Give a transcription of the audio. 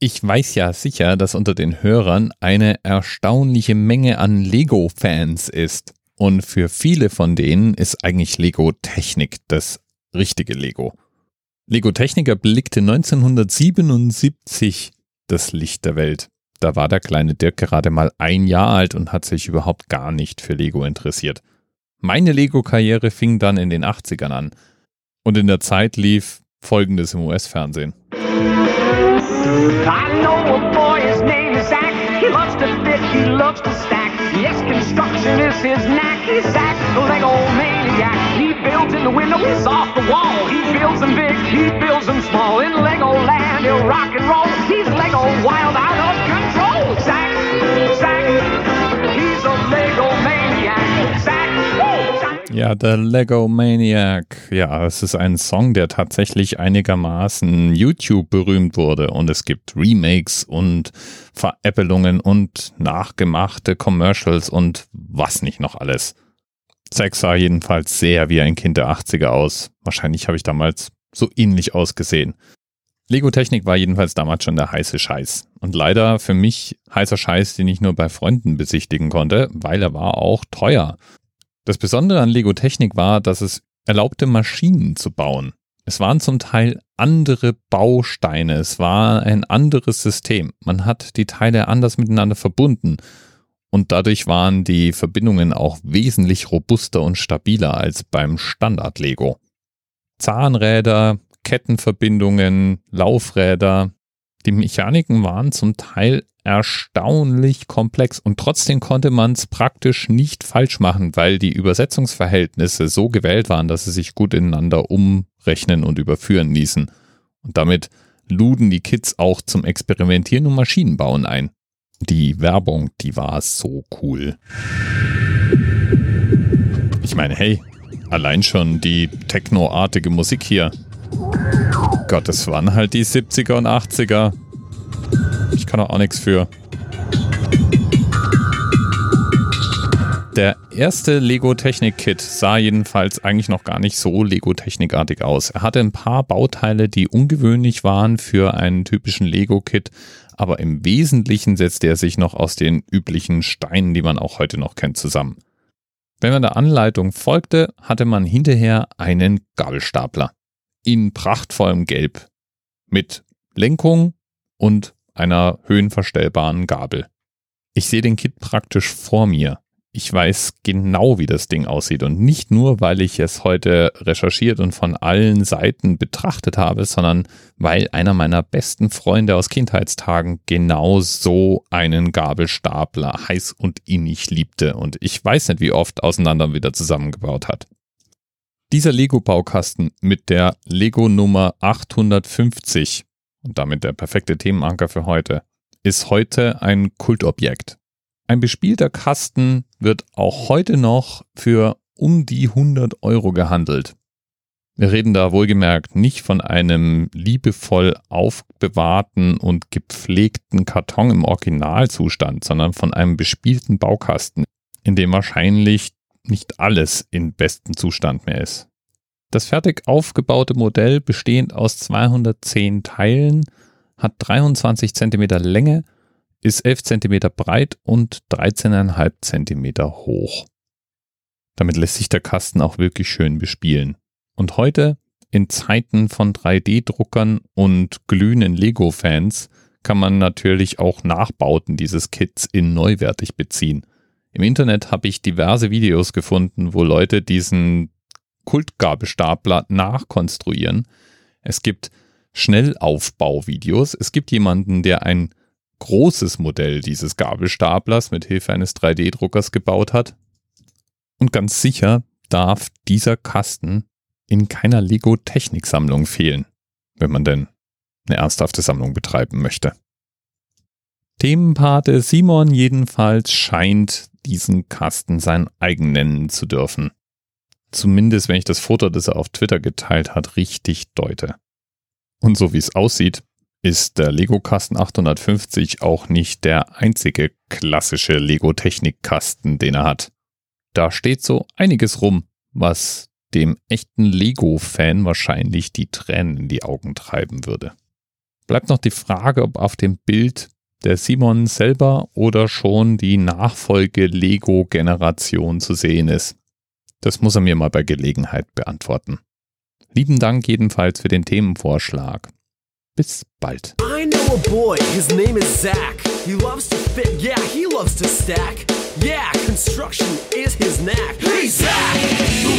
Ich weiß ja sicher, dass unter den Hörern eine erstaunliche Menge an Lego-Fans ist. Und für viele von denen ist eigentlich Lego Technik das richtige Lego. Lego Technik erblickte 1977 das Licht der Welt. Da war der kleine Dirk gerade mal ein Jahr alt und hat sich überhaupt gar nicht für Lego interessiert. Meine Lego-Karriere fing dann in den 80ern an. Und in der Zeit lief folgendes im US-Fernsehen. I know a boy, his name is Zach. He loves to fit, he loves to stack. Yes, construction is his knack. He's Zach, the Lego maniac. He builds in the window, he's off the wall. He builds them big, he builds them small. In Lego land, he'll rock and roll. He's Lego wild, out ja, der Lego Maniac. Ja, es ist ein Song, der tatsächlich einigermaßen YouTube berühmt wurde und es gibt Remakes und Veräppelungen und nachgemachte Commercials und was nicht noch alles. Sex sah jedenfalls sehr wie ein Kind der 80er aus. Wahrscheinlich habe ich damals so ähnlich ausgesehen. Lego Technik war jedenfalls damals schon der heiße Scheiß. Und leider für mich heißer Scheiß, den ich nur bei Freunden besichtigen konnte, weil er war auch teuer. Das Besondere an Lego Technik war, dass es erlaubte, Maschinen zu bauen. Es waren zum Teil andere Bausteine, es war ein anderes System. Man hat die Teile anders miteinander verbunden und dadurch waren die Verbindungen auch wesentlich robuster und stabiler als beim Standard Lego. Zahnräder, Kettenverbindungen, Laufräder, die Mechaniken waren zum Teil erstaunlich komplex und trotzdem konnte man es praktisch nicht falsch machen, weil die Übersetzungsverhältnisse so gewählt waren, dass sie sich gut ineinander umrechnen und überführen ließen. Und damit luden die Kids auch zum Experimentieren und Maschinenbauen ein. Die Werbung, die war so cool. Ich meine, hey, allein schon die technoartige Musik hier. Gott, das waren halt die 70er und 80er. Ich kann auch nichts für. Der erste Lego Technik Kit sah jedenfalls eigentlich noch gar nicht so Lego Technikartig aus. Er hatte ein paar Bauteile, die ungewöhnlich waren für einen typischen Lego Kit, aber im Wesentlichen setzte er sich noch aus den üblichen Steinen, die man auch heute noch kennt, zusammen. Wenn man der Anleitung folgte, hatte man hinterher einen Gabelstapler in prachtvollem Gelb mit Lenkung und einer höhenverstellbaren Gabel. Ich sehe den Kit praktisch vor mir. Ich weiß genau, wie das Ding aussieht und nicht nur, weil ich es heute recherchiert und von allen Seiten betrachtet habe, sondern weil einer meiner besten Freunde aus Kindheitstagen genau so einen Gabelstapler heiß und innig liebte und ich weiß nicht, wie oft auseinander wieder zusammengebaut hat. Dieser Lego-Baukasten mit der Lego Nummer 850 und damit der perfekte Themenanker für heute, ist heute ein Kultobjekt. Ein bespielter Kasten wird auch heute noch für um die 100 Euro gehandelt. Wir reden da wohlgemerkt nicht von einem liebevoll aufbewahrten und gepflegten Karton im Originalzustand, sondern von einem bespielten Baukasten, in dem wahrscheinlich nicht alles in bestem Zustand mehr ist. Das fertig aufgebaute Modell, bestehend aus 210 Teilen, hat 23 cm Länge, ist 11 cm breit und 13,5 cm hoch. Damit lässt sich der Kasten auch wirklich schön bespielen. Und heute, in Zeiten von 3D-Druckern und glühenden Lego-Fans, kann man natürlich auch Nachbauten dieses Kits in neuwertig beziehen. Im Internet habe ich diverse Videos gefunden, wo Leute diesen Kultgabelstapler nachkonstruieren. Es gibt Schnellaufbauvideos. Es gibt jemanden, der ein großes Modell dieses Gabelstaplers mit Hilfe eines 3D-Druckers gebaut hat. Und ganz sicher darf dieser Kasten in keiner Lego-Techniksammlung fehlen, wenn man denn eine ernsthafte Sammlung betreiben möchte. Themenpate Simon jedenfalls scheint diesen Kasten sein eigen nennen zu dürfen zumindest wenn ich das Foto, das er auf Twitter geteilt hat, richtig deute. Und so wie es aussieht, ist der Lego Kasten 850 auch nicht der einzige klassische Lego Technikkasten, den er hat. Da steht so einiges rum, was dem echten Lego-Fan wahrscheinlich die Tränen in die Augen treiben würde. Bleibt noch die Frage, ob auf dem Bild der Simon selber oder schon die Nachfolge Lego-Generation zu sehen ist. Das muss er mir mal bei Gelegenheit beantworten. Lieben Dank jedenfalls für den Themenvorschlag. Bis bald. I know a boy, his name is Zach. He loves to fit, yeah, he loves to stack. Yeah, construction is his knack. Hey Zach, the